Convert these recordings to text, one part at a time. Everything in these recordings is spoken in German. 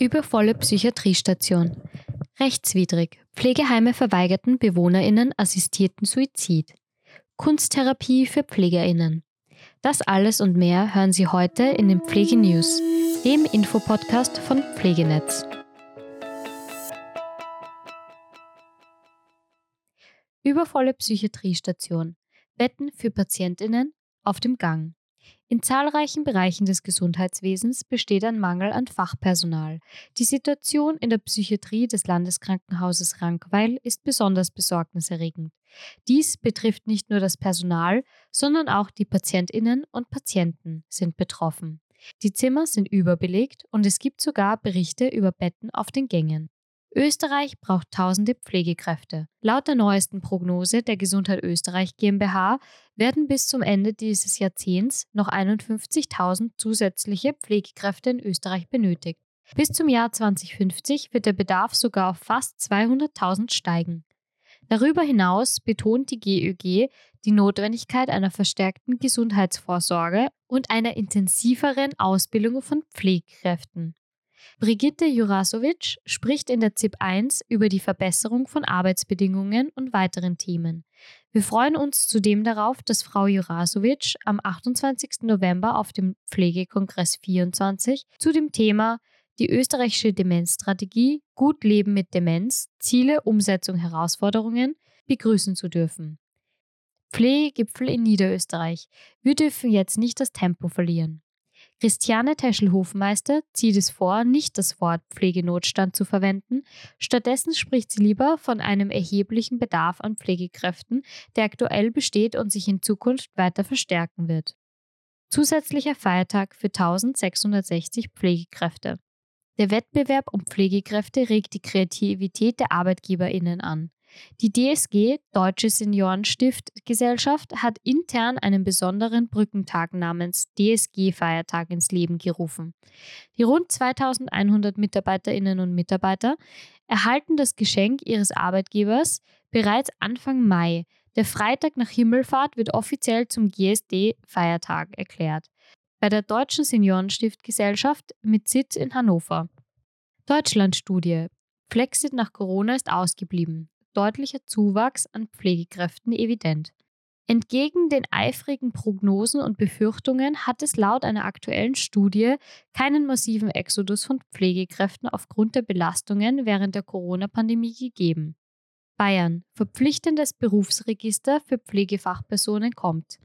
Übervolle Psychiatriestation. Rechtswidrig. Pflegeheime verweigerten BewohnerInnen assistierten Suizid. Kunsttherapie für PflegerInnen. Das alles und mehr hören Sie heute in den Pflegenews, dem Infopodcast von Pflegenetz. Übervolle Psychiatriestation. Betten für PatientInnen auf dem Gang. In zahlreichen Bereichen des Gesundheitswesens besteht ein Mangel an Fachpersonal. Die Situation in der Psychiatrie des Landeskrankenhauses Rankweil ist besonders besorgniserregend. Dies betrifft nicht nur das Personal, sondern auch die Patientinnen und Patienten sind betroffen. Die Zimmer sind überbelegt und es gibt sogar Berichte über Betten auf den Gängen. Österreich braucht tausende Pflegekräfte. Laut der neuesten Prognose der Gesundheit Österreich GmbH werden bis zum Ende dieses Jahrzehnts noch 51.000 zusätzliche Pflegekräfte in Österreich benötigt. Bis zum Jahr 2050 wird der Bedarf sogar auf fast 200.000 steigen. Darüber hinaus betont die GÖG die Notwendigkeit einer verstärkten Gesundheitsvorsorge und einer intensiveren Ausbildung von Pflegekräften. Brigitte Jurasovic spricht in der ZIP 1 über die Verbesserung von Arbeitsbedingungen und weiteren Themen. Wir freuen uns zudem darauf, dass Frau Jurasovic am 28. November auf dem Pflegekongress 24 zu dem Thema die österreichische Demenzstrategie Gut Leben mit Demenz, Ziele, Umsetzung, Herausforderungen begrüßen zu dürfen. Pflegegipfel in Niederösterreich. Wir dürfen jetzt nicht das Tempo verlieren. Christiane Teschel-Hofmeister zieht es vor, nicht das Wort Pflegenotstand zu verwenden. Stattdessen spricht sie lieber von einem erheblichen Bedarf an Pflegekräften, der aktuell besteht und sich in Zukunft weiter verstärken wird. Zusätzlicher Feiertag für 1660 Pflegekräfte. Der Wettbewerb um Pflegekräfte regt die Kreativität der ArbeitgeberInnen an. Die DSG, Deutsche Seniorenstiftgesellschaft, hat intern einen besonderen Brückentag namens DSG-Feiertag ins Leben gerufen. Die rund 2100 Mitarbeiterinnen und Mitarbeiter erhalten das Geschenk ihres Arbeitgebers bereits Anfang Mai. Der Freitag nach Himmelfahrt wird offiziell zum GSD-Feiertag erklärt. Bei der Deutschen Seniorenstiftgesellschaft mit Sitz in Hannover. Deutschlandstudie. Flexit nach Corona ist ausgeblieben deutlicher Zuwachs an Pflegekräften evident. Entgegen den eifrigen Prognosen und Befürchtungen hat es laut einer aktuellen Studie keinen massiven Exodus von Pflegekräften aufgrund der Belastungen während der Corona-Pandemie gegeben. Bayern. Verpflichtendes Berufsregister für Pflegefachpersonen kommt.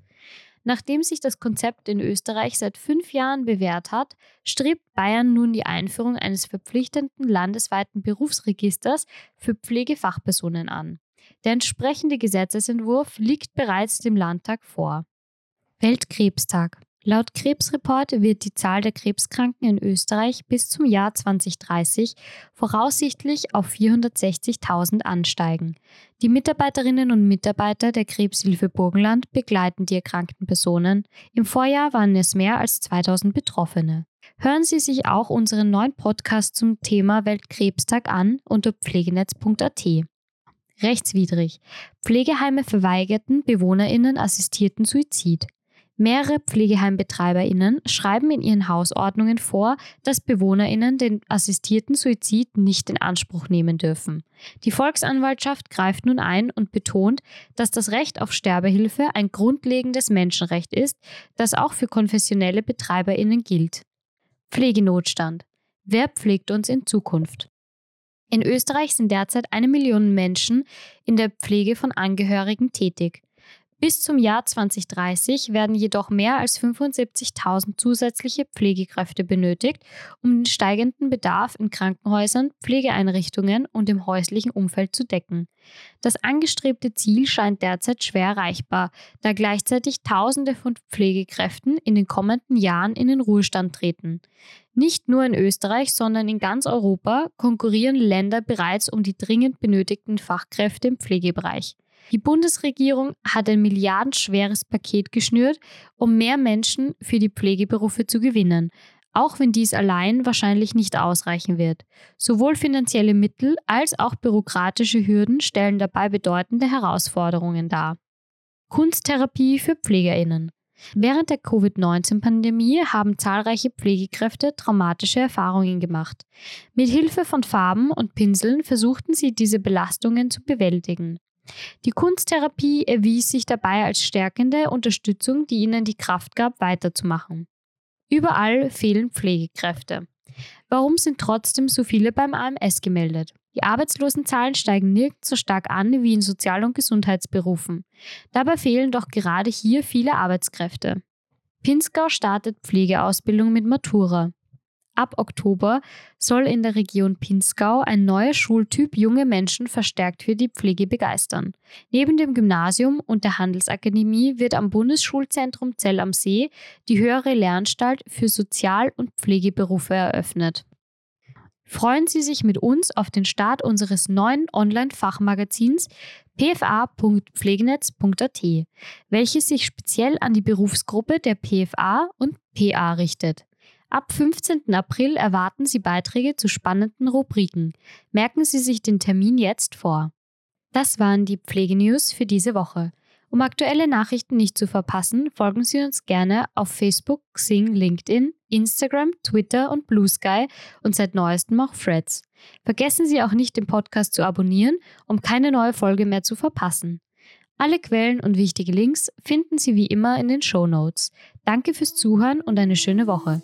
Nachdem sich das Konzept in Österreich seit fünf Jahren bewährt hat, strebt Bayern nun die Einführung eines verpflichtenden landesweiten Berufsregisters für Pflegefachpersonen an. Der entsprechende Gesetzesentwurf liegt bereits dem Landtag vor. Weltkrebstag. Laut Krebsreport wird die Zahl der Krebskranken in Österreich bis zum Jahr 2030 voraussichtlich auf 460.000 ansteigen. Die Mitarbeiterinnen und Mitarbeiter der Krebshilfe Burgenland begleiten die erkrankten Personen. Im Vorjahr waren es mehr als 2000 Betroffene. Hören Sie sich auch unseren neuen Podcast zum Thema Weltkrebstag an unter pflegenetz.at. Rechtswidrig. Pflegeheime verweigerten BewohnerInnen assistierten Suizid. Mehrere PflegeheimbetreiberInnen schreiben in ihren Hausordnungen vor, dass BewohnerInnen den assistierten Suizid nicht in Anspruch nehmen dürfen. Die Volksanwaltschaft greift nun ein und betont, dass das Recht auf Sterbehilfe ein grundlegendes Menschenrecht ist, das auch für konfessionelle BetreiberInnen gilt. Pflegenotstand. Wer pflegt uns in Zukunft? In Österreich sind derzeit eine Million Menschen in der Pflege von Angehörigen tätig. Bis zum Jahr 2030 werden jedoch mehr als 75.000 zusätzliche Pflegekräfte benötigt, um den steigenden Bedarf in Krankenhäusern, Pflegeeinrichtungen und im häuslichen Umfeld zu decken. Das angestrebte Ziel scheint derzeit schwer erreichbar, da gleichzeitig Tausende von Pflegekräften in den kommenden Jahren in den Ruhestand treten. Nicht nur in Österreich, sondern in ganz Europa konkurrieren Länder bereits um die dringend benötigten Fachkräfte im Pflegebereich. Die Bundesregierung hat ein milliardenschweres Paket geschnürt, um mehr Menschen für die Pflegeberufe zu gewinnen, auch wenn dies allein wahrscheinlich nicht ausreichen wird. Sowohl finanzielle Mittel als auch bürokratische Hürden stellen dabei bedeutende Herausforderungen dar. Kunsttherapie für Pflegerinnen. Während der Covid-19-Pandemie haben zahlreiche Pflegekräfte traumatische Erfahrungen gemacht. Mit Hilfe von Farben und Pinseln versuchten sie diese Belastungen zu bewältigen. Die Kunsttherapie erwies sich dabei als stärkende Unterstützung, die ihnen die Kraft gab, weiterzumachen. Überall fehlen Pflegekräfte. Warum sind trotzdem so viele beim AMS gemeldet? Die Arbeitslosenzahlen steigen nirgends so stark an wie in Sozial- und Gesundheitsberufen. Dabei fehlen doch gerade hier viele Arbeitskräfte. Pinzgau startet Pflegeausbildung mit Matura. Ab Oktober soll in der Region Pinzgau ein neuer Schultyp junge Menschen verstärkt für die Pflege begeistern. Neben dem Gymnasium und der Handelsakademie wird am Bundesschulzentrum Zell am See die höhere Lernstalt für Sozial- und Pflegeberufe eröffnet. Freuen Sie sich mit uns auf den Start unseres neuen Online-Fachmagazins pfa.pflegenetz.at, welches sich speziell an die Berufsgruppe der PFA und PA richtet. Ab 15. April erwarten Sie Beiträge zu spannenden Rubriken. Merken Sie sich den Termin jetzt vor. Das waren die Pflegenews für diese Woche. Um aktuelle Nachrichten nicht zu verpassen, folgen Sie uns gerne auf Facebook, Xing, LinkedIn, Instagram, Twitter und Blue Sky und seit neuestem auch Threads. Vergessen Sie auch nicht, den Podcast zu abonnieren, um keine neue Folge mehr zu verpassen. Alle Quellen und wichtige Links finden Sie wie immer in den Show Notes. Danke fürs Zuhören und eine schöne Woche.